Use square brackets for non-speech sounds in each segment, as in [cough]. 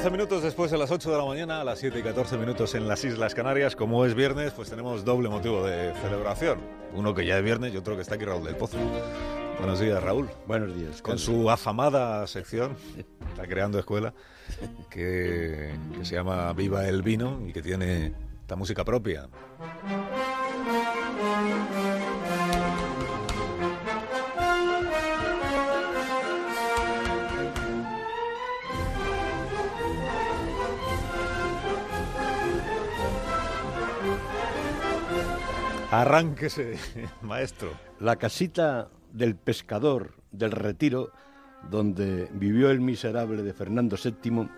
14 minutos después de las 8 de la mañana, a las 7 y 14 minutos en las Islas Canarias. Como es viernes, pues tenemos doble motivo de celebración. Uno que ya es viernes y otro que está aquí Raúl del Pozo. Buenos días, Raúl. Buenos días. Con su afamada sección, está creando escuela, que, que se llama Viva el Vino y que tiene esta música propia. Arránquese, [laughs] maestro. La casita del pescador del retiro, donde vivió el miserable de Fernando VII,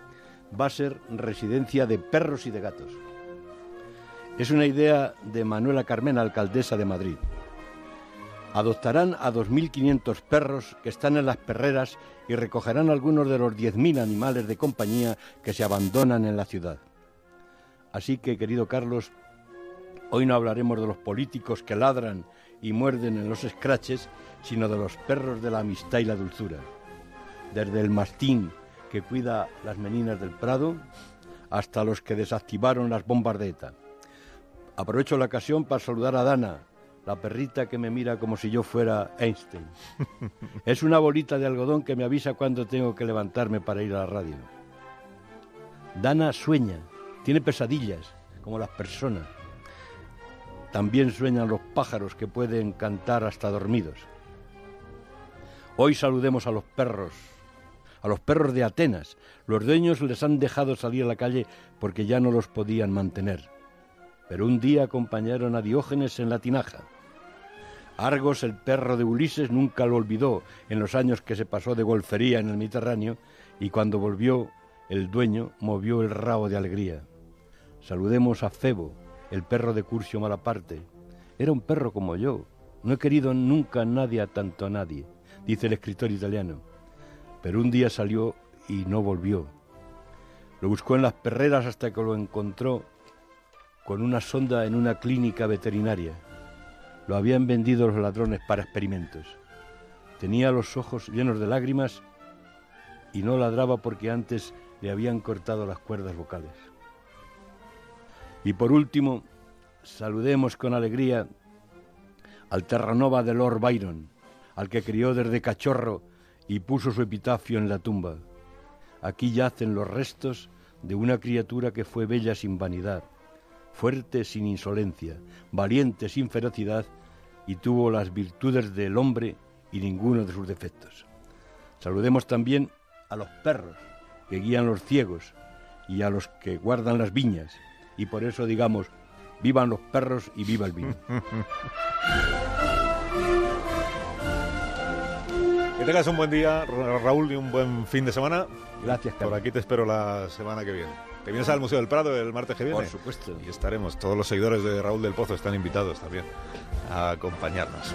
va a ser residencia de perros y de gatos. Es una idea de Manuela Carmena, alcaldesa de Madrid. Adoptarán a 2.500 perros que están en las perreras y recogerán algunos de los 10.000 animales de compañía que se abandonan en la ciudad. Así que, querido Carlos, hoy no hablaremos de los políticos que ladran y muerden en los escraches, sino de los perros de la amistad y la dulzura. Desde el mastín que cuida las meninas del Prado hasta los que desactivaron las bombas de ETA. Aprovecho la ocasión para saludar a Dana, la perrita que me mira como si yo fuera Einstein. [laughs] Es una bolita de algodón que me avisa cuando tengo que levantarme para ir a la radio. Dana sueña, tiene pesadillas, como las personas. También sueñan los pájaros que pueden cantar hasta dormidos. Hoy saludemos a los perros, a los perros de Atenas. Los dueños les han dejado salir a la calle porque ya no los podían mantener. Pero un día acompañaron a Diógenes en la tinaja. Argos, el perro de Ulises, nunca lo olvidó en los años que se pasó de golfería en el Mediterráneo y cuando volvió el dueño movió el rabo de alegría. Saludemos a Febo, el perro de Curcio Malaparte. Era un perro como yo. No he querido nunca a nadie a tanto a nadie, dice el escritor italiano. Pero un día salió y no volvió. Lo buscó en las perreras hasta que lo encontró con una sonda en una clínica veterinaria. Lo habían vendido los ladrones para experimentos. Tenía los ojos llenos de lágrimas y no ladraba porque antes le habían cortado las cuerdas vocales. Y por último, saludemos con alegría al Terranova de Lord Byron, al que crió desde cachorro y puso su epitafio en la tumba. Aquí yacen los restos de una criatura que fue bella sin vanidad, fuerte sin insolencia, valiente sin ferocidad y tuvo las virtudes del hombre y ninguno de sus defectos. Saludemos también a los perros que guían los ciegos y a los que guardan las viñas y por eso digamos, vivan los perros y viva el vino. [laughs] Que tengas un buen día, Raúl, y un buen fin de semana. Gracias, Por aquí te espero la semana que viene. ¿Te vienes al Museo del Prado el martes que viene? Por supuesto. Y estaremos. Todos los seguidores de Raúl del Pozo están invitados también a acompañarnos.